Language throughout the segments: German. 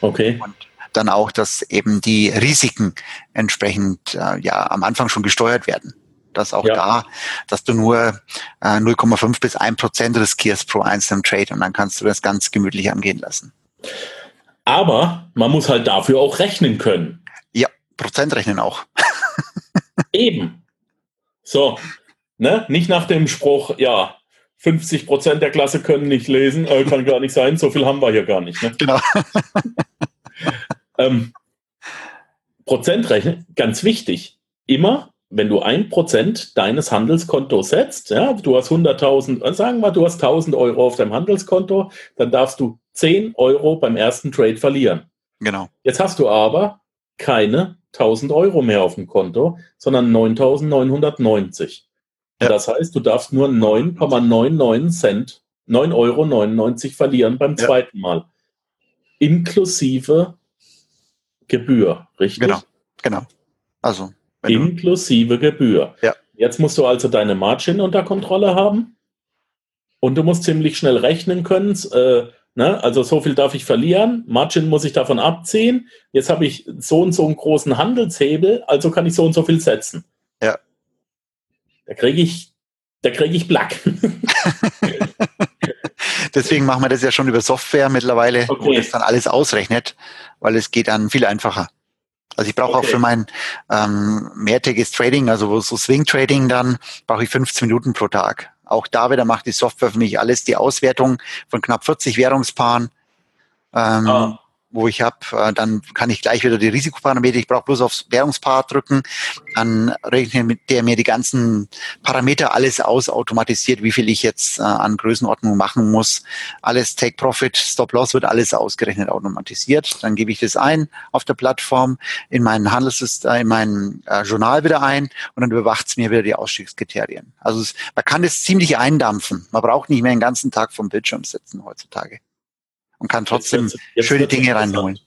Okay. Und dann auch, dass eben die Risiken entsprechend äh, ja am Anfang schon gesteuert werden. Dass auch Ja. da, dass du nur äh, 0,5 bis 1 Prozent riskierst pro einzelnen Trade und dann kannst du das ganz gemütlich angehen lassen. Aber man muss halt dafür auch rechnen können. Ja, Prozent rechnen auch. Eben. So, ne? Nicht nach dem Spruch, ja, 50 Prozent der Klasse können nicht lesen, äh, kann gar nicht sein, so viel haben wir hier gar nicht. Ne? Genau. Ähm, Prozentrechnen, ganz wichtig. Immer, wenn du ein Prozent deines Handelskontos setzt, ja, du hast 100.000, äh, sagen wir, du hast 1.000 Euro auf deinem Handelskonto, dann darfst du 10 Euro beim ersten Trade verlieren. Genau. Jetzt hast du aber keine 1000 Euro mehr auf dem Konto, sondern 9990. Ja. Das heißt, du darfst nur 9,99 Cent, 9,99 Euro verlieren beim Ja. zweiten Mal. Inklusive Gebühr, richtig? Genau. Genau. Also, Inklusive Gebühr. Ja. Jetzt musst du also deine Margin unter Kontrolle haben und du musst ziemlich schnell rechnen können. Äh, ne? Also so viel darf ich verlieren, Margin muss ich davon abziehen. Jetzt habe ich so und so einen großen Handelshebel, also kann ich so und so viel setzen. Ja. Da kriege ich, da kriege ich Black. deswegen machen wir das ja schon über Software mittlerweile, wo Okay. das dann alles ausrechnet, weil es geht dann viel einfacher. Also ich brauche auch Okay. für mein ähm, mehrtägiges Trading, also wo so Swing Trading dann, brauche ich 15 Minuten pro Tag. Auch da wieder macht die Software für mich alles, die Auswertung von knapp 40 Währungspaaren, ähm, Ah. Wo ich habe, äh, dann kann ich gleich wieder die Risikoparameter, ich brauche bloß aufs Währungspaar drücken, dann rechnet der mir die ganzen Parameter alles aus, automatisiert, wie viel ich jetzt äh, an Größenordnung machen muss. Alles Take Profit, Stop Loss wird alles ausgerechnet, automatisiert. Dann gebe ich das ein auf der Plattform in meinen Handelssystem, in mein äh, Journal wieder ein und dann überwacht es mir wieder die Ausstiegskriterien. Also man kann das ziemlich eindampfen. Man braucht nicht mehr den ganzen Tag vom Bildschirm sitzen heutzutage und kann trotzdem Jetzt jetzt schöne Dinge reinholen.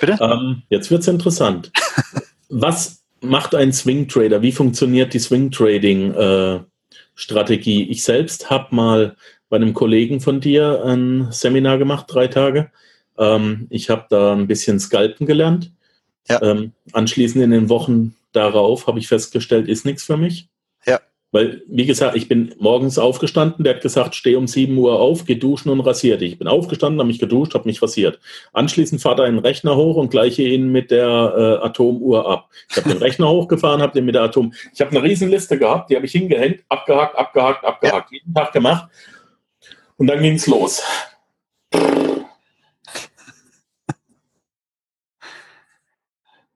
Bitte? Ähm, jetzt wird es interessant. Was macht ein Swing Trader? Wie funktioniert die Swing Trading äh, Strategie? Ich selbst habe mal bei einem Kollegen von dir ein Seminar gemacht, drei Tage. Ähm, ich habe da ein bisschen Scalpen gelernt. Ja. Ähm, anschließend in den Wochen darauf habe ich festgestellt, ist nichts für mich. Ja. Weil, wie gesagt, ich bin morgens aufgestanden, der hat gesagt, steh um 7 Uhr auf, geh duschen und rasier dich. Ich bin aufgestanden, habe mich geduscht, habe mich rasiert. Anschließend fahrt er einen Rechner hoch und gleiche ihn mit der äh, Atomuhr ab. Ich habe den Rechner hochgefahren, habe den mit der Atom. Ich habe eine Riesenliste gehabt, die habe ich hingehängt, abgehakt, abgehakt, abgehakt, jeden Tag gemacht. Und dann ging's los.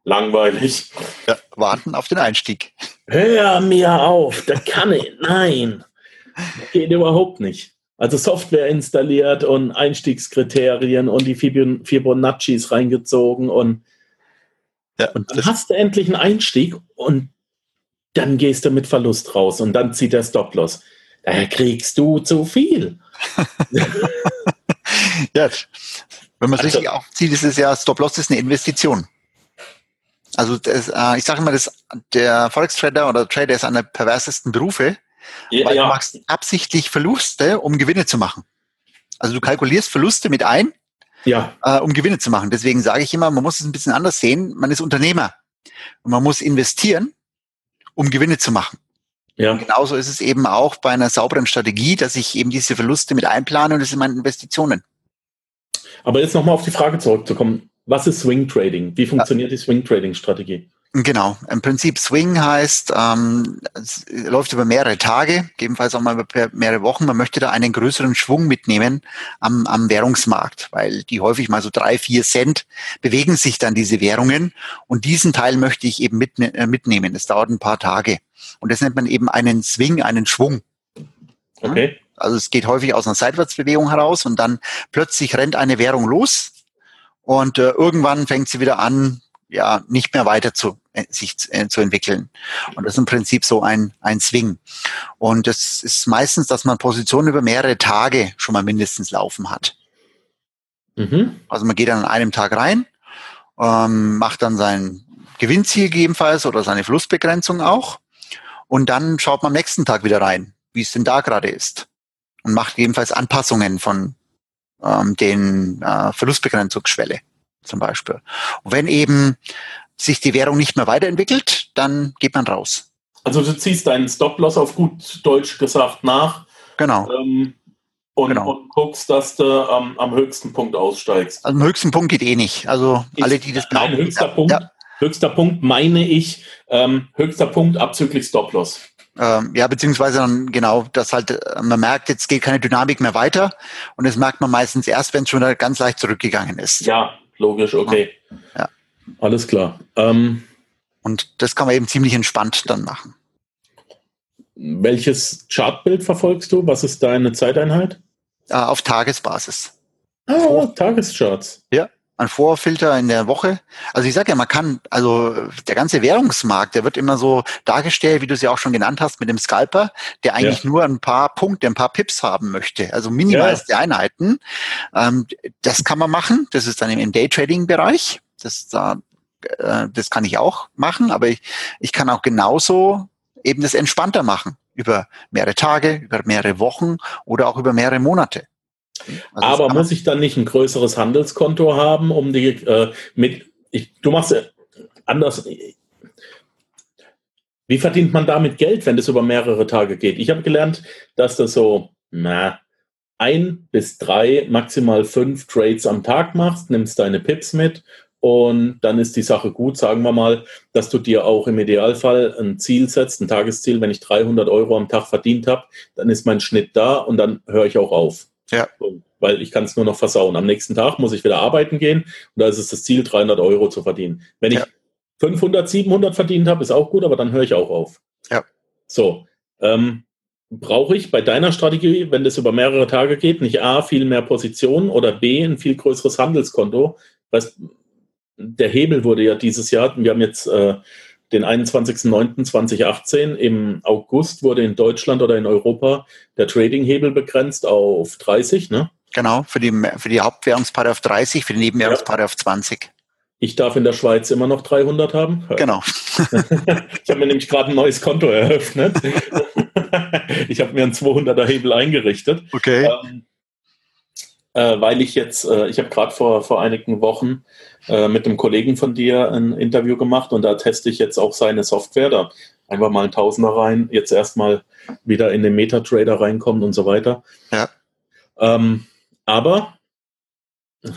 Langweilig. Ja, warten auf den Einstieg. Hör mir auf, da kann ich. Nein. Geht überhaupt nicht. Also Software installiert und Einstiegskriterien und die Fibon- Fibonaccis reingezogen und, Ja, und dann hast du endlich einen Einstieg und dann gehst du mit Verlust raus und dann zieht der Stop-Loss. Da kriegst du zu viel. ja, wenn man es Also- richtig aufzieht, ist es ja, Stop-Loss ist eine Investition. Also das, äh, ich sage immer, das, der Forex-Trader oder Trader ist einer der perversesten Berufe, Ja, weil du ja. machst absichtlich Verluste, um Gewinne zu machen. Also du kalkulierst Verluste mit ein, ja. äh, um Gewinne zu machen. Deswegen sage ich immer, man muss es ein bisschen anders sehen. Man ist Unternehmer und man muss investieren, um Gewinne zu machen. ja. Genauso ist es eben auch bei einer sauberen Strategie, dass ich eben diese Verluste mit einplane und das sind meine Investitionen. Aber jetzt nochmal auf die Frage zurückzukommen. Was ist Swing Trading? Wie funktioniert die Swing Trading Strategie? Genau. Im Prinzip Swing heißt, ähm, es läuft über mehrere Tage, gegebenenfalls auch mal über mehrere Wochen. Man möchte da einen größeren Schwung mitnehmen am, am Währungsmarkt, weil die häufig mal so drei, vier Cent bewegen sich dann diese Währungen und diesen Teil möchte ich eben mit, äh, mitnehmen. Das dauert ein paar Tage. Und das nennt man eben einen Swing, einen Schwung. Okay. Also es geht häufig aus einer Seitwärtsbewegung heraus und dann plötzlich rennt eine Währung los und äh, irgendwann fängt sie wieder an, ja, nicht mehr weiter zu, äh, sich äh, zu entwickeln. Und das ist im Prinzip so ein, ein Swing. Und das ist meistens, dass man Positionen über mehrere Tage schon mal mindestens laufen hat. Mhm. Also man geht dann an einem Tag rein, ähm, macht dann sein Gewinnziel gegebenenfalls oder seine Verlustbegrenzung auch. Und dann schaut man am nächsten Tag wieder rein, wie es denn da gerade ist. Und macht gegebenenfalls Anpassungen von ähm, den äh, Verlustbegrenzungsschwelle. zum Beispiel. Und wenn eben sich die Währung nicht mehr weiterentwickelt, dann geht man raus. Also du ziehst deinen Stop-Loss auf gut Deutsch gesagt nach. Genau. Ähm, und, genau. und, guckst, dass du ähm, am höchsten Punkt aussteigst. Also am höchsten Punkt geht eh nicht. Also Ist alle, die das behaupten. Nein, höchster ja, Punkt. Ja. Höchster Punkt meine ich, ähm, höchster Punkt abzüglich Stop-Loss. Ähm, ja, beziehungsweise dann genau, dass halt äh, man merkt, jetzt geht keine Dynamik mehr weiter und das merkt man meistens erst, wenn es schon ganz leicht zurückgegangen ist. Ja, logisch, okay. Ja. Alles klar. Ähm, und das kann man eben ziemlich entspannt dann machen. Welches Chartbild verfolgst du? Was ist deine Zeiteinheit? Äh, auf Tagesbasis. Ah, Tagescharts. Ja ein Vorfilter in der Woche. Also ich sage ja, man kann, also der ganze Währungsmarkt, der wird immer so dargestellt, wie du es ja auch schon genannt hast, mit dem Scalper, der eigentlich ja. nur ein paar Punkte, ein paar Pips haben möchte, also minimalste ja. Einheiten. Ähm, das kann man machen. Das ist dann im Daytrading-Bereich. Das, da, äh, das kann ich auch machen, aber ich, ich kann auch genauso eben das entspannter machen über mehrere Tage, über mehrere Wochen oder auch über mehrere Monate. Also Aber muss ich dann nicht ein größeres Handelskonto haben, um die äh, mit, ich, du machst ja anders. Wie verdient man damit Geld, wenn das über mehrere Tage geht? Ich habe gelernt, dass du so, na, ein bis drei, maximal fünf Trades am Tag machst, nimmst deine Pips mit und dann ist die Sache gut. Sagen wir mal, dass du dir auch im Idealfall ein Ziel setzt, ein Tagesziel. Wenn ich 300 Euro am Tag verdient habe, dann ist mein Schnitt da und dann höre ich auch auf. Ja. Weil ich kann es nur noch versauen. Am nächsten Tag muss ich wieder arbeiten gehen und da ist es das Ziel, 300 Euro zu verdienen. Wenn ja. ich 500, 700 verdient habe, ist auch gut, aber dann höre ich auch auf. Ja. So. Ähm, brauche ich bei deiner Strategie, wenn das über mehrere Tage geht, nicht A, viel mehr Positionen oder B, ein viel größeres Handelskonto? Was, der Hebel wurde ja dieses Jahr, wir haben jetzt äh, den 21.09.2018 im August wurde in Deutschland oder in Europa der Trading-Hebel begrenzt auf 30, ne? Genau, für die, für die Hauptwährungspaare auf 30, für die Nebenwährungspaare ja. auf 20. Ich darf in der Schweiz immer noch 300 haben. Genau. ich habe mir nämlich gerade ein neues Konto eröffnet. ich habe mir einen 200er Hebel eingerichtet. Okay. Ähm, äh, weil ich jetzt, äh, ich habe gerade vor, vor einigen Wochen äh, mit einem Kollegen von dir ein Interview gemacht und da teste ich jetzt auch seine Software. Da einfach mal ein Tausender rein, jetzt erstmal wieder in den Metatrader reinkommen und so weiter. Ja. Ähm, aber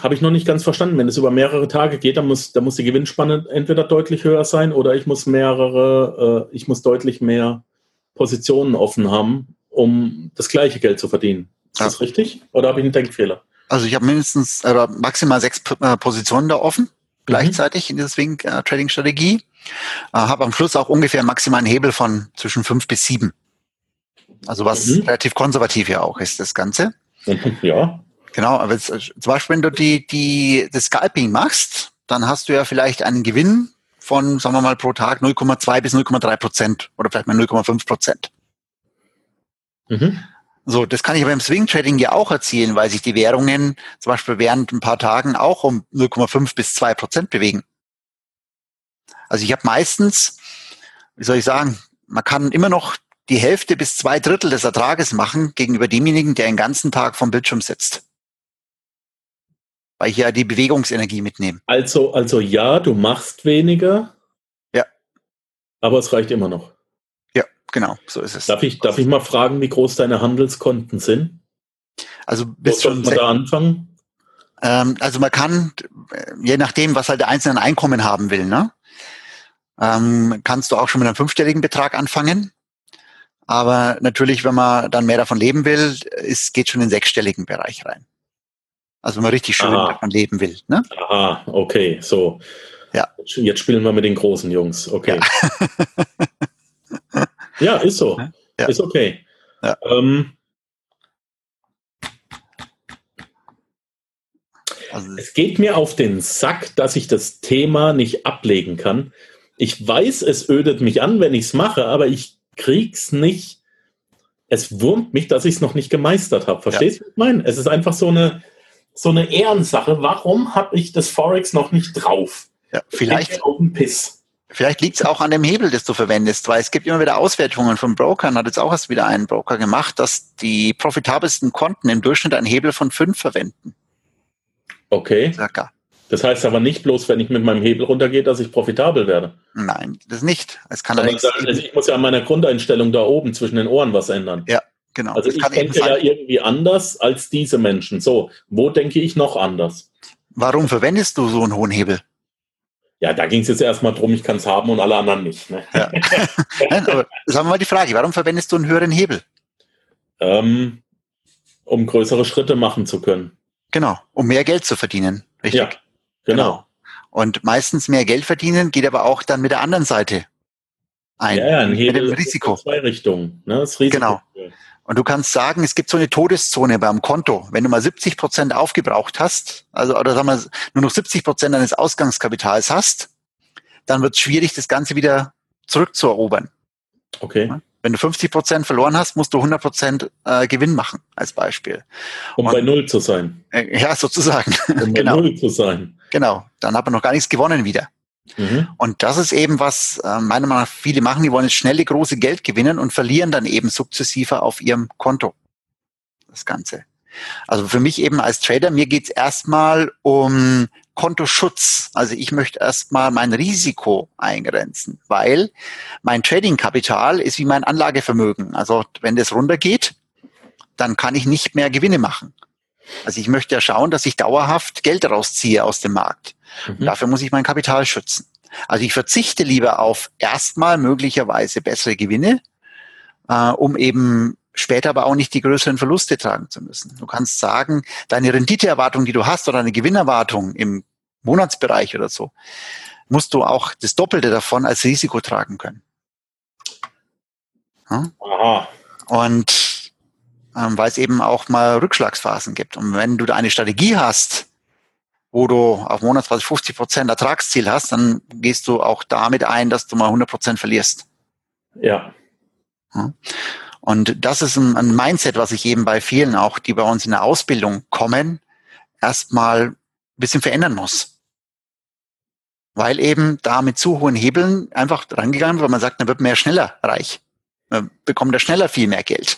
habe ich noch nicht ganz verstanden. Wenn es über mehrere Tage geht, dann muss, dann muss die Gewinnspanne entweder deutlich höher sein oder ich muss mehrere, äh, ich muss deutlich mehr Positionen offen haben, um das gleiche Geld zu verdienen. Ist ja. das richtig? Oder habe ich einen Denkfehler? Also ich habe mindestens oder maximal sechs äh, Positionen da offen mhm. gleichzeitig in dieser Swing äh, Trading Strategie. Äh, habe am Schluss auch ungefähr einen maximalen Hebel von zwischen fünf bis sieben. Also was mhm. relativ konservativ ja auch ist, das Ganze. Ja. Genau, aber jetzt, äh, zum Beispiel, wenn du die, die, das Scalping machst, dann hast du ja vielleicht einen Gewinn von, sagen wir mal, pro Tag 0,2 bis 0,3 Prozent oder vielleicht mal 0,5 Prozent. Mhm. So, das kann ich beim Swing Trading ja auch erzielen, weil sich die Währungen zum Beispiel während ein paar Tagen auch um 0,5 bis 2 Prozent bewegen. Also ich habe meistens, wie soll ich sagen, man kann immer noch die Hälfte bis zwei Drittel des Ertrages machen gegenüber demjenigen, der den ganzen Tag vom Bildschirm sitzt. Weil ich ja die Bewegungsenergie mitnehme. Also, also ja, du machst weniger. Ja. Aber es reicht immer noch. Genau, so ist es. Darf ich, darf ich mal fragen, wie groß deine Handelskonten sind? Also bis schon. Man da anfangen? Ähm, also man kann, je nachdem, was halt der einzelne Einkommen haben will, ne? Ähm, kannst du auch schon mit einem fünfstelligen Betrag anfangen. Aber natürlich, wenn man dann mehr davon leben will, es geht schon in den sechsstelligen Bereich rein. Also wenn man richtig schön Aha. davon leben will. Ne? Aha, okay, so. Ja. Jetzt spielen wir mit den großen Jungs, okay. Ja. Ja, ist so. Ja. Ist okay. Ja. Ähm, also es geht mir auf den Sack, dass ich das Thema nicht ablegen kann. Ich weiß, es ödet mich an, wenn ich es mache, aber ich krieg's nicht. Es wurmt mich, dass ich es noch nicht gemeistert habe. Verstehst du, ja. was ich meine? Es ist einfach so eine, so eine Ehrensache. Warum habe ich das Forex noch nicht drauf? Ja, vielleicht. Auf den Piss. Vielleicht liegt es auch an dem Hebel, das du verwendest, weil es gibt immer wieder Auswertungen von Brokern, hat jetzt auch erst wieder ein Broker gemacht, dass die profitabelsten Konten im Durchschnitt einen Hebel von fünf verwenden. Okay. Circa. Das heißt aber nicht bloß, wenn ich mit meinem Hebel runtergehe, dass ich profitabel werde. Nein, das nicht. Es kann also ich muss ja an meiner Grundeinstellung da oben zwischen den Ohren was ändern. Ja, genau. Also ich denke ja irgendwie anders als diese Menschen. So, wo denke ich noch anders? Warum verwendest du so einen hohen Hebel? Ja, da ging es jetzt erstmal drum, ich kann es haben und alle anderen nicht. Ne? Ja. Aber sagen wir mal die Frage, warum verwendest du einen höheren Hebel? Ähm, um größere Schritte machen zu können. Genau, um mehr Geld zu verdienen. Richtig. Ja, genau. genau. Und meistens mehr Geld verdienen geht aber auch dann mit der anderen Seite ein. Ja, ja mit dem Risiko. Zwei Richtungen. Ne? Das Risiko. Genau. Und du kannst sagen, es gibt so eine Todeszone beim Konto. Wenn du mal 70 Prozent aufgebraucht hast, also oder sagen wir nur noch 70 Prozent deines Ausgangskapitals hast, dann wird es schwierig, das Ganze wieder zurückzuerobern. Okay. Wenn du 50 Prozent verloren hast, musst du 100 Prozent äh, Gewinn machen, als Beispiel. Um Und, bei Null zu sein. Äh, ja, sozusagen. Um genau. bei Null zu sein. Genau. Dann hat man noch gar nichts gewonnen wieder. Mhm. Und das ist eben, was äh, meiner Meinung nach viele machen, die wollen jetzt schnelle, große Geld gewinnen und verlieren dann eben sukzessive auf ihrem Konto. Das Ganze. Also für mich eben als Trader, mir geht's erstmal um Kontoschutz. Also ich möchte erstmal mein Risiko eingrenzen, weil mein Trading-Kapital ist wie mein Anlagevermögen. Also wenn das runtergeht, dann kann ich nicht mehr Gewinne machen. Also ich möchte ja schauen, dass ich dauerhaft Geld rausziehe aus dem Markt. Mhm. Dafür muss ich mein Kapital schützen. Also ich verzichte lieber auf erstmal möglicherweise bessere Gewinne, äh, um eben später aber auch nicht die größeren Verluste tragen zu müssen. Du kannst sagen, deine Renditeerwartung, die du hast, oder eine Gewinnerwartung im Monatsbereich oder so, musst du auch das Doppelte davon als Risiko tragen können. Aha. Und ähm, weil es eben auch mal Rückschlagsphasen gibt. Und wenn du da eine Strategie hast, wo du auf Monatsbasis 50 Prozent Ertragsziel hast, dann gehst du auch damit ein, dass du mal 100 Prozent verlierst. Ja. ja. Und das ist ein, ein Mindset, was ich eben bei vielen auch, die bei uns in der Ausbildung kommen, erstmal ein bisschen verändern muss. Weil eben da mit zu hohen Hebeln einfach rangegangen wird, weil man sagt, man wird mehr schneller reich. Man bekommt da schneller viel mehr Geld.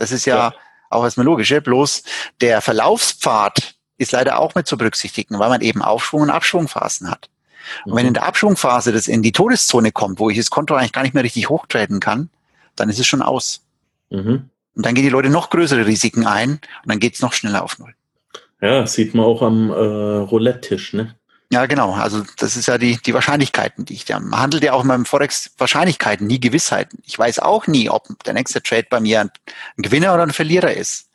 Das ist ja, ja. auch erstmal logisch. Bloß der Verlaufspfad ist leider auch mit zu berücksichtigen, weil man eben Aufschwung- und Abschwungphasen hat. Und wenn mhm. in der Abschwungphase das in die Todeszone kommt, wo ich das Konto eigentlich gar nicht mehr richtig hochtreten kann, dann ist es schon aus. Mhm. Und dann gehen die Leute noch größere Risiken ein und dann geht es noch schneller auf Null. Ja, sieht man auch am äh, Roulette-Tisch, ne? Ja, genau. Also das ist ja die, die Wahrscheinlichkeiten, die ich da man handelt ja auch in meinem Forex Wahrscheinlichkeiten, nie Gewissheiten. Ich weiß auch nie, ob der nächste Trade bei mir ein, ein Gewinner oder ein Verlierer ist.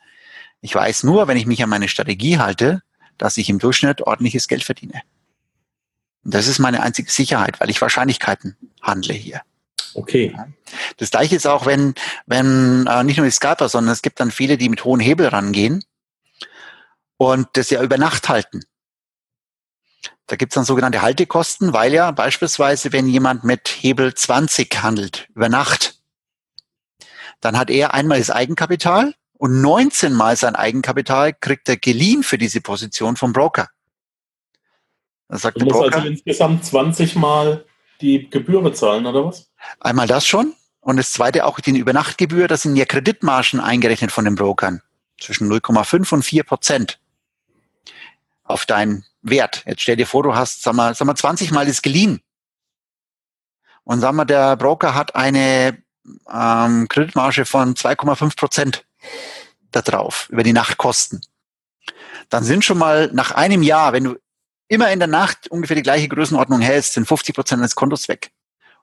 Ich weiß nur, wenn ich mich an meine Strategie halte, dass ich im Durchschnitt ordentliches Geld verdiene. Und das ist meine einzige Sicherheit, weil ich Wahrscheinlichkeiten handle hier. Okay. Das gleiche ist auch, wenn, wenn äh, nicht nur die Scalper, sondern es gibt dann viele, die mit hohen Hebel rangehen und das ja über Nacht halten. Da gibt es dann sogenannte Haltekosten, weil ja beispielsweise, wenn jemand mit Hebel 20 handelt über Nacht, dann hat er einmal das Eigenkapital und 19 mal sein Eigenkapital kriegt er geliehen für diese Position vom Broker. Das sagt du musst Broker, also insgesamt 20 mal die Gebühr bezahlen, oder was? Einmal das schon. Und das zweite auch die Übernachtgebühr, das sind ja Kreditmargen eingerechnet von den Brokern. Zwischen 0,5 und 4 Prozent auf deinen Wert. Jetzt stell dir vor, du hast, sag mal, sag mal 20 Mal ist geliehen. Und sag mal, der Broker hat eine ähm, Kreditmarge von 2,5 Prozent da drauf, über die Nachtkosten. Dann sind schon mal nach einem Jahr, wenn du immer in der Nacht ungefähr die gleiche Größenordnung hältst, sind 50 Prozent des Kontos weg.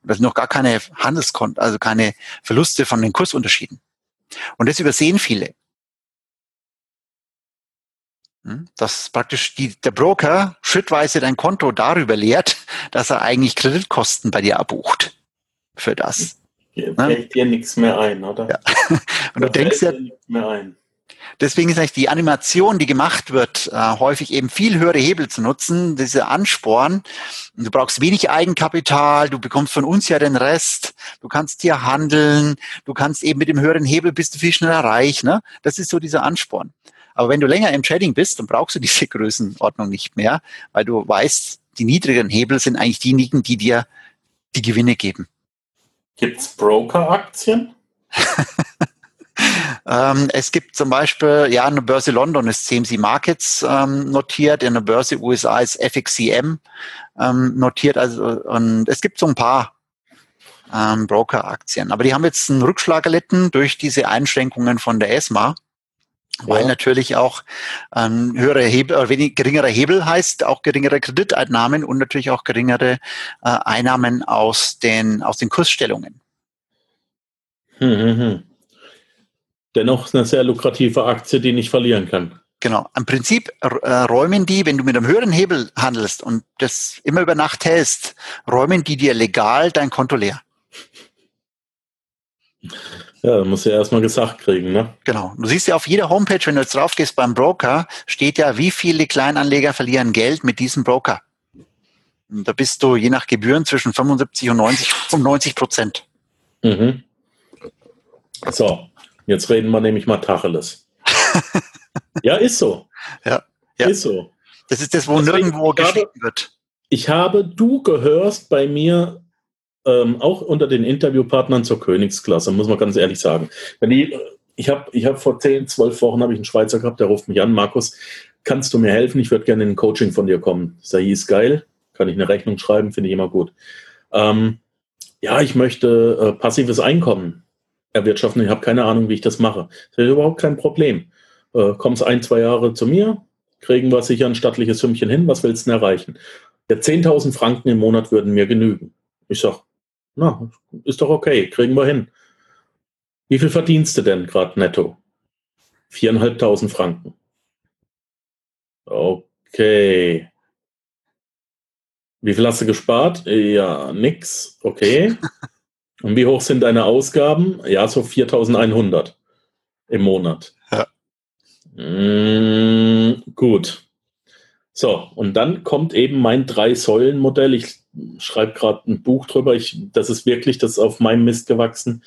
Und das sind noch gar keine Handelskonten, also keine Verluste von den Kursunterschieden. Und das übersehen viele. Hm? Dass praktisch die, der Broker schrittweise dein Konto darüber leert, dass er eigentlich Kreditkosten bei dir abbucht. Für das. Fällt ne? dir nichts mehr ein, oder? Ja. Und da du denkst ja, mehr ein. Deswegen ist eigentlich die Animation, die gemacht wird, äh, häufig eben viel höhere Hebel zu nutzen, diese Ansporn. Du brauchst wenig Eigenkapital, du bekommst von uns ja den Rest, du kannst hier handeln, du kannst eben mit dem höheren Hebel bist du viel schneller reich. Ne? Das ist so dieser Ansporn. Aber wenn du länger im Trading bist, dann brauchst du diese Größenordnung nicht mehr, weil du weißt, die niedrigen Hebel sind eigentlich diejenigen, die dir die Gewinne geben. Gibt's Broker-Aktien? Ähm, es gibt zum Beispiel, ja, eine Börse London ist CMC Markets ähm, notiert, in der Börse USA ist FXCM ähm, notiert. Also und es gibt so ein paar ähm, Broker-Aktien. Aber die haben jetzt einen Rückschlag erlitten durch diese Einschränkungen von der ESMA. Weil ja. natürlich auch ein höherer Hebel, oder wenig, geringerer Hebel heißt auch geringere Krediteinnahmen und natürlich auch geringere äh, Einnahmen aus den, aus den Kursstellungen. Hm, hm, hm. Dennoch eine sehr lukrative Aktie, die nicht verlieren kann. Genau. Im Prinzip äh, räumen die, wenn du mit einem höheren Hebel handelst und das immer über Nacht hältst, räumen die dir legal dein Konto leer. Ja, da musst du ja erstmal gesagt kriegen, ne? Genau. Du siehst ja auf jeder Homepage, wenn du jetzt drauf gehst beim Broker, steht ja, wie viele Kleinanleger verlieren Geld mit diesem Broker. Und da bist du je nach Gebühren zwischen 75 und 90, 95 Prozent. Mhm. So, jetzt reden wir nämlich mal Tacheles. ja, ist so. Ja, ja. Ist so. Das ist das, wo Deswegen, nirgendwo geschrieben wird. Ich habe, du gehörst bei mir ähm, auch unter den Interviewpartnern zur Königsklasse, muss man ganz ehrlich sagen. Wenn die, ich habe ich hab vor 10, 12 Wochen habe ich einen Schweizer gehabt, der ruft mich an, Markus, kannst du mir helfen? Ich würde gerne in ein Coaching von dir kommen. Ich, ist geil, kann ich eine Rechnung schreiben, finde ich immer gut. Ähm, ja, ich möchte äh, passives Einkommen erwirtschaften. Ich habe keine Ahnung, wie ich das mache. Das ist überhaupt kein Problem. Äh, kommst ein, zwei Jahre zu mir, kriegen wir sicher ein stattliches Sümmchen hin. Was willst du denn erreichen? Ja, 10.000 Franken im Monat würden mir genügen. Ich sage, na, ist doch okay, kriegen wir hin. Wie viel verdienst du denn gerade netto? Viereinhalbtausend Franken. Okay. Wie viel hast du gespart? Ja, nix. Okay. Und wie hoch sind deine Ausgaben? Ja, so 4100 im Monat. Ja. Mm, gut. So, und dann kommt eben mein Drei-Säulen-Modell. Ich schreibe gerade ein Buch drüber. Ich, das ist wirklich, das ist auf meinem Mist gewachsen,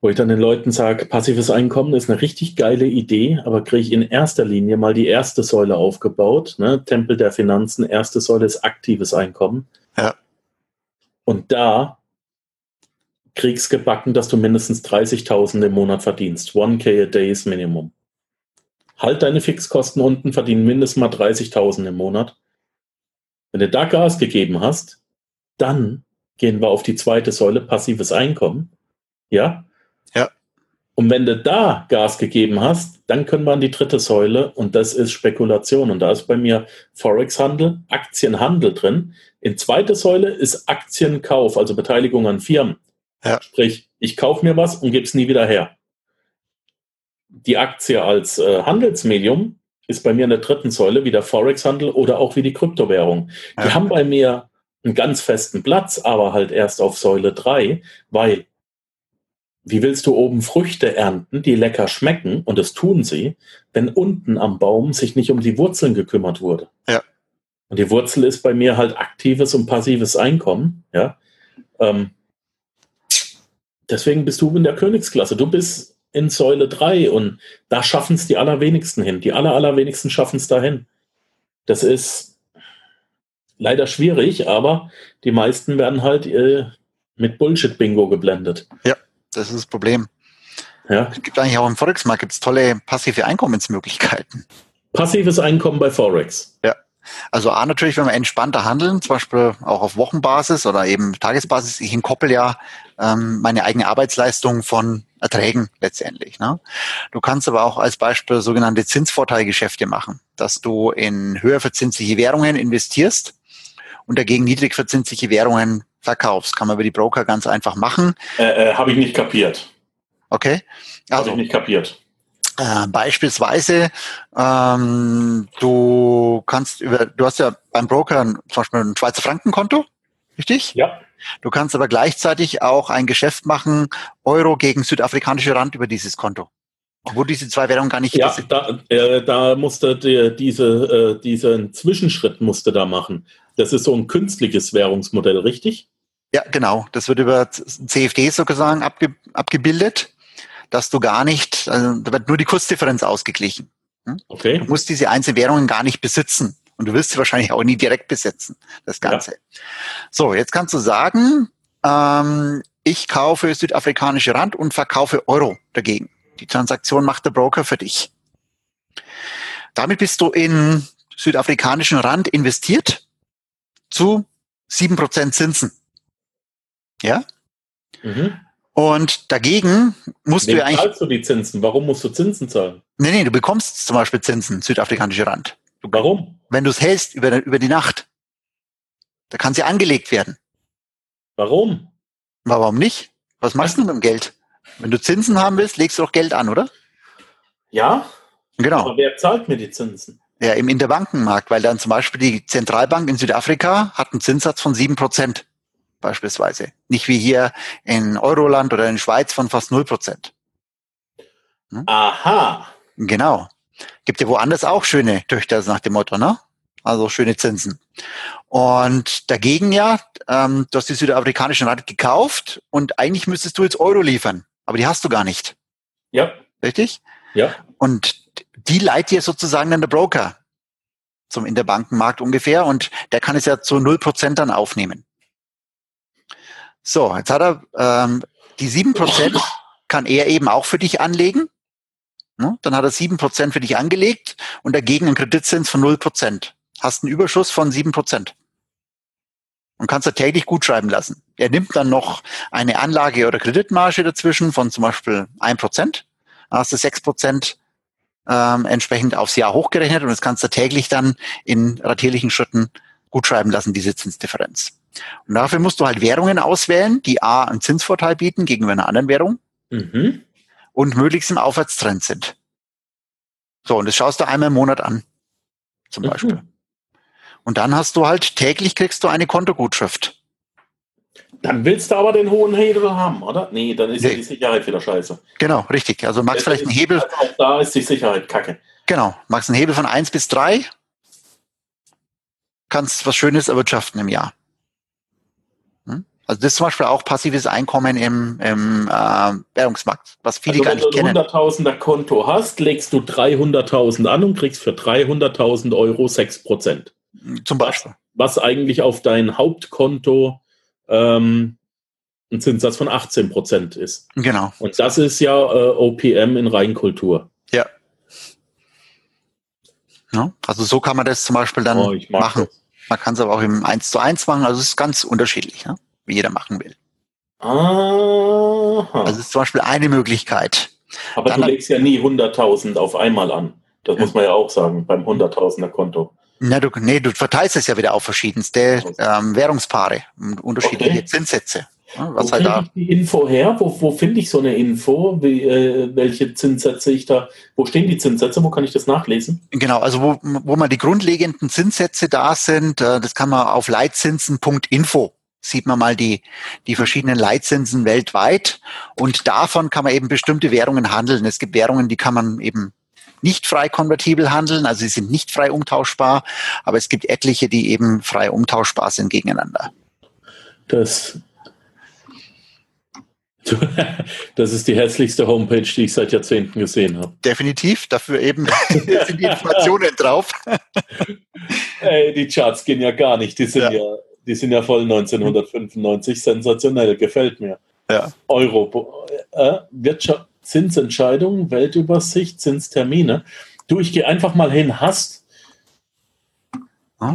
wo ich dann den Leuten sage, passives Einkommen ist eine richtig geile Idee, aber kriege ich in erster Linie mal die erste Säule aufgebaut. Ne? Tempel der Finanzen, erste Säule ist aktives Einkommen. Ja. Und da kriegst gebacken, dass du mindestens 30.000 im Monat verdienst. 1K a day ist Minimum. Halt deine Fixkosten unten, verdienen mindestens mal 30.000 im Monat. Wenn du da Gas gegeben hast, dann gehen wir auf die zweite Säule, passives Einkommen. Ja? Ja. Und wenn du da Gas gegeben hast, dann können wir an die dritte Säule und das ist Spekulation. Und da ist bei mir Forex-Handel, Aktienhandel drin. In zweite Säule ist Aktienkauf, also Beteiligung an Firmen. Ja. Sprich, ich kaufe mir was und gebe es nie wieder her. Die Aktie als äh, Handelsmedium ist bei mir in der dritten Säule wie der Forex-Handel oder auch wie die Kryptowährung. Die ja. haben bei mir einen ganz festen Platz, aber halt erst auf Säule 3, weil wie willst du oben Früchte ernten, die lecker schmecken, und das tun sie, wenn unten am Baum sich nicht um die Wurzeln gekümmert wurde? Ja. Und die Wurzel ist bei mir halt aktives und passives Einkommen, ja. Ähm, deswegen bist du in der Königsklasse. Du bist in Säule 3 und da schaffen es die allerwenigsten hin. Die aller, allerwenigsten schaffen es dahin. Das ist leider schwierig, aber die meisten werden halt äh, mit Bullshit-Bingo geblendet. Ja, das ist das Problem. Ja. Es gibt eigentlich auch im Forex-Markt tolle passive Einkommensmöglichkeiten. Passives Einkommen bei Forex. Ja. Also A natürlich, wenn wir entspannter handeln, zum Beispiel auch auf Wochenbasis oder eben Tagesbasis, ich entkoppel ja ähm, meine eigene Arbeitsleistung von Erträgen letztendlich. Ne? Du kannst aber auch als Beispiel sogenannte Zinsvorteilgeschäfte machen, dass du in höher verzinsliche Währungen investierst und dagegen niedrig verzinsliche Währungen verkaufst. Kann man über die Broker ganz einfach machen. Äh, äh, Habe ich nicht kapiert. Okay. Also, Habe ich nicht kapiert. Äh, beispielsweise, ähm, du kannst über, du hast ja beim Broker zum Beispiel ein Schweizer Frankenkonto, richtig? Ja. Du kannst aber gleichzeitig auch ein Geschäft machen, Euro gegen südafrikanische Rand über dieses Konto. Obwohl diese zwei Währungen gar nicht Ja, da, äh, da musste die, diese, äh, diesen Zwischenschritt musste da machen. Das ist so ein künstliches Währungsmodell, richtig? Ja, genau. Das wird über CFD sozusagen abge abgebildet, dass du gar nicht, also da wird nur die Kursdifferenz ausgeglichen. Hm? Okay. Du musst diese einzelnen Währungen gar nicht besitzen. Und du wirst sie wahrscheinlich auch nie direkt besetzen, das Ganze. Ja. So, jetzt kannst du sagen, ähm, ich kaufe südafrikanische Rand und verkaufe Euro dagegen. Die Transaktion macht der Broker für dich. Damit bist du in südafrikanischen Rand investiert zu sieben Prozent Zinsen. Ja? Mhm. Und dagegen musst Wem du ja eigentlich. zahlst du die Zinsen? Warum musst du Zinsen zahlen? Nee, nee, du bekommst zum Beispiel Zinsen, südafrikanische Rand. Warum? Wenn du es hältst über, über die Nacht. Da kann sie angelegt werden. Warum? Warum nicht? Was machst du mit dem Geld? Wenn du Zinsen haben willst, legst du doch Geld an, oder? Ja. Genau. Aber wer zahlt mir die Zinsen? Ja, im Interbankenmarkt, weil dann zum Beispiel die Zentralbank in Südafrika hat einen Zinssatz von sieben Prozent beispielsweise. Nicht wie hier in Euroland oder in Schweiz von fast null Prozent. Hm? Aha. Genau. Gibt ja woanders auch schöne Töchter nach dem Motto, ne? Also schöne Zinsen. Und dagegen ja, ähm, du hast die südafrikanischen Rand gekauft und eigentlich müsstest du jetzt Euro liefern, aber die hast du gar nicht. Ja. Richtig? Ja. Und die leiht dir sozusagen dann der Broker zum Interbankenmarkt ungefähr und der kann es ja zu null Prozent dann aufnehmen. So, jetzt hat er ähm, die sieben Prozent kann er eben auch für dich anlegen. Ne? Dann hat er sieben Prozent für dich angelegt und dagegen einen Kreditzins von null Prozent. Hast einen Überschuss von sieben Prozent und kannst er täglich gut schreiben lassen. Er nimmt dann noch eine Anlage- oder Kreditmarge dazwischen von zum Beispiel ein Prozent. Dann hast du sechs Prozent ähm, entsprechend aufs Jahr hochgerechnet und das kannst du täglich dann in ratierlichen Schritten gut schreiben lassen, diese Zinsdifferenz. Und dafür musst du halt Währungen auswählen, die A, einen Zinsvorteil bieten gegenüber einer anderen Währung mhm. und möglichst im Aufwärtstrend sind. So, und das schaust du einmal im Monat an, zum mhm. Beispiel. Und dann hast du halt täglich kriegst du eine Kontogutschrift. Dann willst du aber den hohen Hebel haben, oder? Nee, dann ist nee. ja die Sicherheit wieder scheiße. Genau, richtig. Also magst vielleicht einen Hebel. Auch da ist die Sicherheit kacke. Genau. Magst einen Hebel von eins bis drei, kannst was Schönes erwirtschaften im Jahr. Also das ist zum Beispiel auch passives Einkommen im, im äh, Währungsmarkt, was viele also gar nicht kennen. Wenn du ein 100.000er Konto hast, legst du 300.000 an und kriegst für 300.000 Euro 6 Prozent. Zum Beispiel. Was, was eigentlich auf dein Hauptkonto ähm, ein Zinssatz von 18 Prozent ist. Genau. Und das ist ja äh, OPM in Reinkultur. Ja. ja. Also so kann man das zum Beispiel dann oh, machen. Das. Man kann es aber auch im 1 zu 1 machen. Also es ist ganz unterschiedlich, ja? Wie jeder machen will. Aha. Also ist zum Beispiel eine Möglichkeit. Aber dann du legst ja nie 100.000 auf einmal an. Das ja. muss man ja auch sagen beim 100.000er Konto. Na, du, nee, du verteilst es ja wieder auf verschiedenste ähm, Währungspaare, unterschiedliche okay. Zinssätze. Ja, was wo halt da die Info her? Wo, wo finde ich so eine Info? Wie, äh, welche Zinssätze ich da, wo stehen die Zinssätze? Wo kann ich das nachlesen? Genau, also wo, wo mal die grundlegenden Zinssätze da sind, äh, das kann man auf leitzinsen.info sieht man mal die, die verschiedenen Leitzinsen weltweit und davon kann man eben bestimmte Währungen handeln. Es gibt Währungen, die kann man eben nicht frei konvertibel handeln, also sie sind nicht frei umtauschbar, aber es gibt etliche, die eben frei umtauschbar sind gegeneinander. Das, das ist die hässlichste Homepage, die ich seit Jahrzehnten gesehen habe. Definitiv, dafür eben sind die Informationen drauf. Ey, die Charts gehen ja gar nicht, die sind ja, ja die sind ja voll 1995 sensationell, gefällt mir. Ja. Euro, äh, Wirtschaft, Zinsentscheidungen, Weltübersicht, Zinstermine. Du, ich gehe einfach mal hin, hast.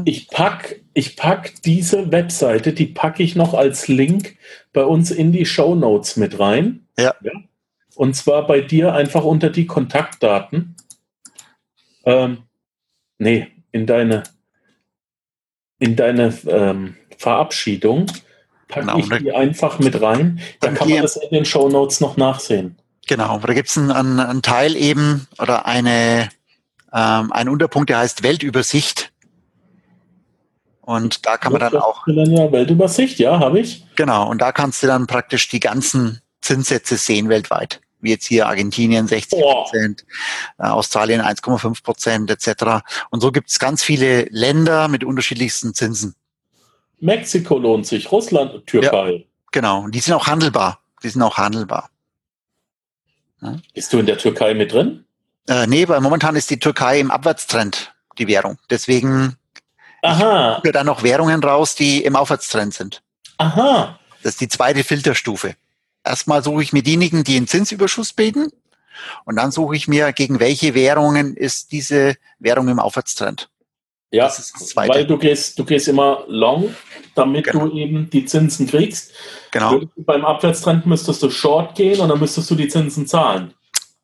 Ich pack, ich pack diese Webseite, die packe ich noch als Link bei uns in die Show Notes mit rein. Ja. ja. Und zwar bei dir einfach unter die Kontaktdaten. Ähm, nee, in deine, in deine ähm, Verabschiedung packe genau. ich die einfach mit rein. Da kann man das in den Show Notes noch nachsehen. Genau, da gibt es einen, einen, Teil eben oder eine, ähm, einen Unterpunkt, der heißt Weltübersicht. Und da kann man dann auch. Weltübersicht, ja, habe ich. Genau, und da kannst du dann praktisch die ganzen Zinssätze sehen weltweit. Wie jetzt hier Argentinien 60 Prozent, äh, Australien 1,5 Prozent etc. Und so gibt es ganz viele Länder mit unterschiedlichsten Zinsen. Mexiko lohnt sich, Russland, Türkei. Ja, genau, die sind auch handelbar. Die sind auch handelbar. Ja. Bist du in der Türkei mit drin? Äh, nee, weil momentan ist die Türkei im Abwärtstrend, die Währung. Deswegen Aha. ich da noch Währungen raus, die im Aufwärtstrend sind. Aha. Das ist die zweite Filterstufe. Erstmal suche ich mir diejenigen, die einen Zinsüberschuss bieten. Und dann suche ich mir, gegen welche Währungen ist diese Währung im Aufwärtstrend. Ja, weil du gehst, du gehst immer long, damit genau. du eben die Zinsen kriegst. Genau. Beim Abwärtstrend müsstest du short gehen und dann müsstest du die Zinsen zahlen.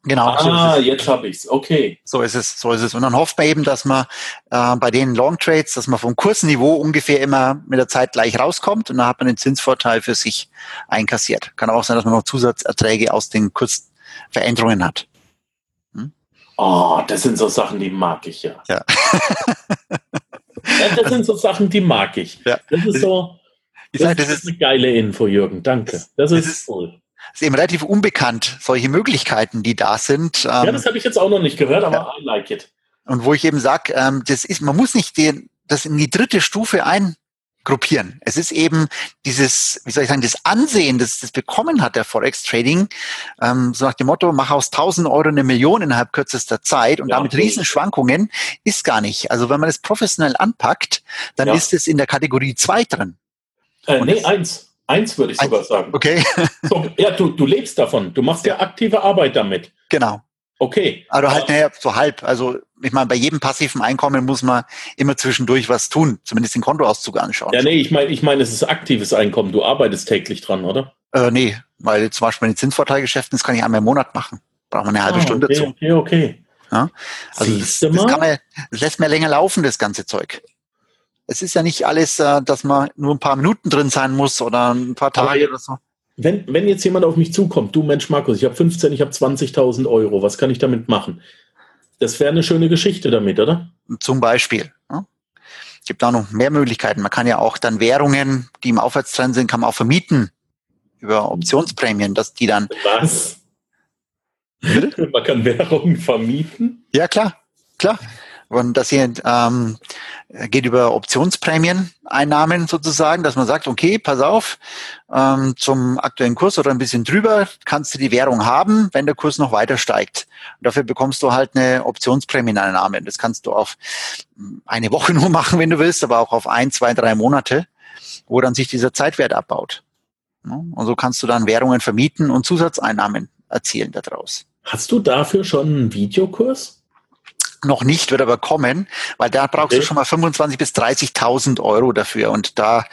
Genau. Ah, so jetzt habe ich's. Okay. So ist es, so ist es. Und dann hofft man eben, dass man äh, bei den Long Trades, dass man vom Kursniveau ungefähr immer mit der Zeit gleich rauskommt und dann hat man den Zinsvorteil für sich einkassiert. Kann auch sein, dass man noch Zusatzerträge aus den Kursveränderungen hat. Oh, das sind so Sachen, die mag ich ja. Ja. ja das sind so Sachen, die mag ich. Ja. Das ist so. Das, sag, das, ist eine geile Info, Jürgen. Danke. Das ist, ist cool ist eben relativ unbekannt, solche Möglichkeiten, die da sind. ja, das habe ich jetzt auch noch nicht gehört, aber ja. I like it. Und wo ich eben sage, ähm, das ist, man muss nicht den, das in die dritte Stufe eingruppieren. Es ist eben dieses, wie soll ich sagen, das Ansehen, das das bekommen hat der Forex Trading, ähm, so nach dem Motto, mach aus 1000 Euro eine Million innerhalb kürzester Zeit und ja, damit. Riesenschwankungen, ist gar nicht. Also wenn man es professionell anpackt, dann ja. ist es in der Kategorie 2 drin. Äh, nee, eins. Eins würde ich sogar sagen. Okay. So, ja, du, du lebst davon. Du machst ja aktive Arbeit damit. Genau. Okay. Aber halt, naja, so halb. Also, ich meine, bei jedem passiven Einkommen muss man immer zwischendurch was tun. Zumindest den Kontoauszug anschauen. Ja, nee, ich meine, ich meine, es ist aktives Einkommen. Du arbeitest täglich dran, oder? Äh, nee, weil zum Beispiel bei den Zinsvorteilgeschäften, das kann ich einmal im Monat machen. Braucht man eine halbe ah, Stunde okay, zu. Okay, okay. Ja? Also, das, das, kann man, das lässt mir länger laufen, das ganze Zeug es ist ja nicht alles, äh, dass man nur ein paar Minuten drin sein muss oder ein paar Tage oder so. Wenn, wenn jetzt jemand auf mich zukommt, du Mensch Markus, ich habe 15, ich habe 20.000 Euro, was kann ich damit machen? Das wäre eine schöne Geschichte damit, oder? Zum Beispiel. Ja. Es gibt auch noch mehr Möglichkeiten. Man kann ja auch dann Währungen, die im Aufwärtstrend sind, kann man auch vermieten über Optionsprämien, dass die dann. Was? Man kann Währungen vermieten? Ja, klar, klar. Und das hier ähm, geht über Optionsprämien-Einnahmen sozusagen, dass man sagt, okay, pass auf, ähm, zum aktuellen Kurs oder ein bisschen drüber kannst du die Währung haben, wenn der Kurs noch weiter steigt. Und dafür bekommst du halt eine Optionsprämieneinnahme. Das kannst du auf eine Woche nur machen, wenn du willst, aber auch auf ein, zwei, drei Monate, wo dann sich dieser Zeitwert abbaut. Und so kannst du dann Währungen vermieten und Zusatzeinnahmen erzielen daraus. Hast du dafür schon einen Videokurs? Noch nicht, wird aber kommen, weil da brauchst okay. du schon mal 25.000 bis 30.000 Euro dafür. Und da,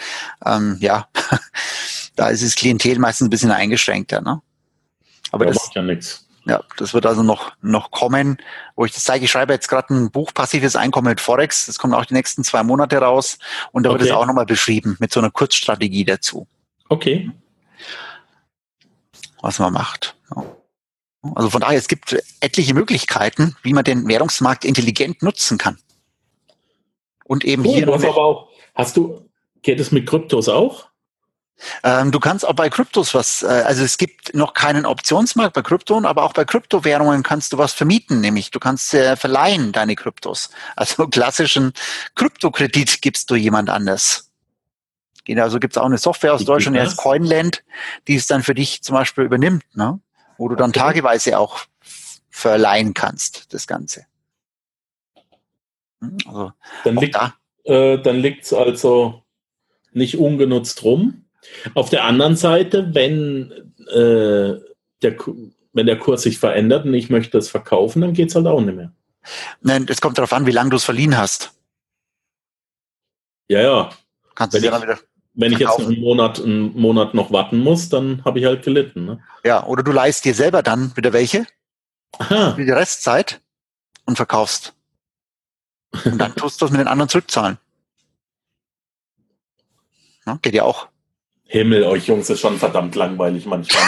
ähm, ja, da ist das Klientel meistens ein bisschen eingeschränkter. Ne? Aber ja, das macht ja nichts. Ja, das wird also noch, noch kommen, wo ich das zeige. Ich schreibe jetzt gerade ein Buch Passives Einkommen mit Forex. Das kommt auch die nächsten zwei Monate raus. Und da okay. wird es auch nochmal beschrieben mit so einer Kurzstrategie dazu. Okay. Was man macht. Ja. Also von daher, es gibt etliche Möglichkeiten, wie man den Währungsmarkt intelligent nutzen kann. Und eben cool, hier. aber auch, hast du, geht es mit Kryptos auch? Ähm, du kannst auch bei Kryptos was, äh, also es gibt noch keinen Optionsmarkt bei Krypton, aber auch bei Kryptowährungen kannst du was vermieten, nämlich du kannst äh, verleihen deine Kryptos. Also klassischen Kryptokredit gibst du jemand anders. Also gibt es auch eine Software aus Deutschland, die heißt Coinland, die es dann für dich zum Beispiel übernimmt. Ne? Wo du dann okay. tageweise auch verleihen kannst, das Ganze. Hm, also, dann liegt da. äh, dann liegt's also nicht ungenutzt rum. Auf der anderen Seite, wenn äh, der wenn der Kurs sich verändert und ich möchte es verkaufen, dann geht's halt auch nicht mehr. Nein, es kommt darauf an, wie lange du es verliehen hast. Ja, ja. Kannst du ja dann wieder wenn ich jetzt einen Monat, einen Monat noch warten muss, dann habe ich halt gelitten. Ne? Ja, oder du leist dir selber dann wieder welche Aha. für die Restzeit und verkaufst. Und dann tust du das mit den anderen zurückzahlen. Ja, geht ja auch. Himmel, euch Jungs ist schon verdammt langweilig manchmal.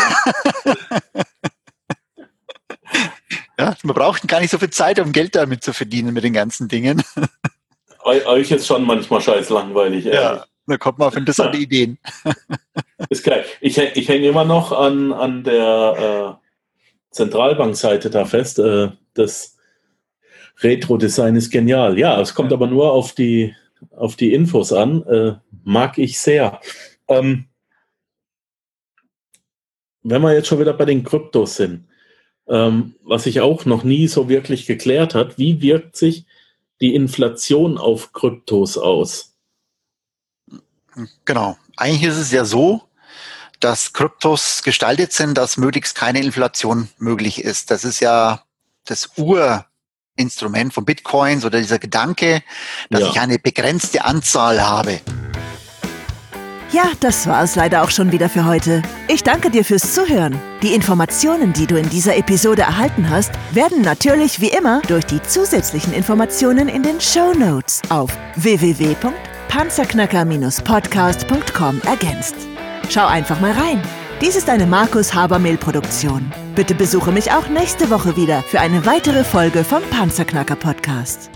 Ne? ja, man braucht gar nicht so viel Zeit, um Geld damit zu verdienen mit den ganzen Dingen. euch ist schon manchmal scheiß langweilig. Ehrlich. Ja. Da kommt man auf interessante ja. Ideen. Ist geil. Ich, ich hänge immer noch an, an der äh, Zentralbankseite da fest. Äh, das Retro-Design ist genial. Ja, es kommt aber nur auf die, auf die Infos an. Äh, mag ich sehr. Ähm, wenn wir jetzt schon wieder bei den Kryptos sind, ähm, was sich auch noch nie so wirklich geklärt hat, wie wirkt sich die Inflation auf Kryptos aus? Genau. Eigentlich ist es ja so, dass Kryptos gestaltet sind, dass möglichst keine Inflation möglich ist. Das ist ja das Urinstrument von Bitcoins oder dieser Gedanke, dass ja. ich eine begrenzte Anzahl habe. Ja, das war es leider auch schon wieder für heute. Ich danke dir fürs Zuhören. Die Informationen, die du in dieser Episode erhalten hast, werden natürlich wie immer durch die zusätzlichen Informationen in den Show Notes auf www.panzerknacker-podcast.com ergänzt. Schau einfach mal rein. Dies ist eine Markus Habermehl Produktion. Bitte besuche mich auch nächste Woche wieder für eine weitere Folge vom Panzerknacker Podcast.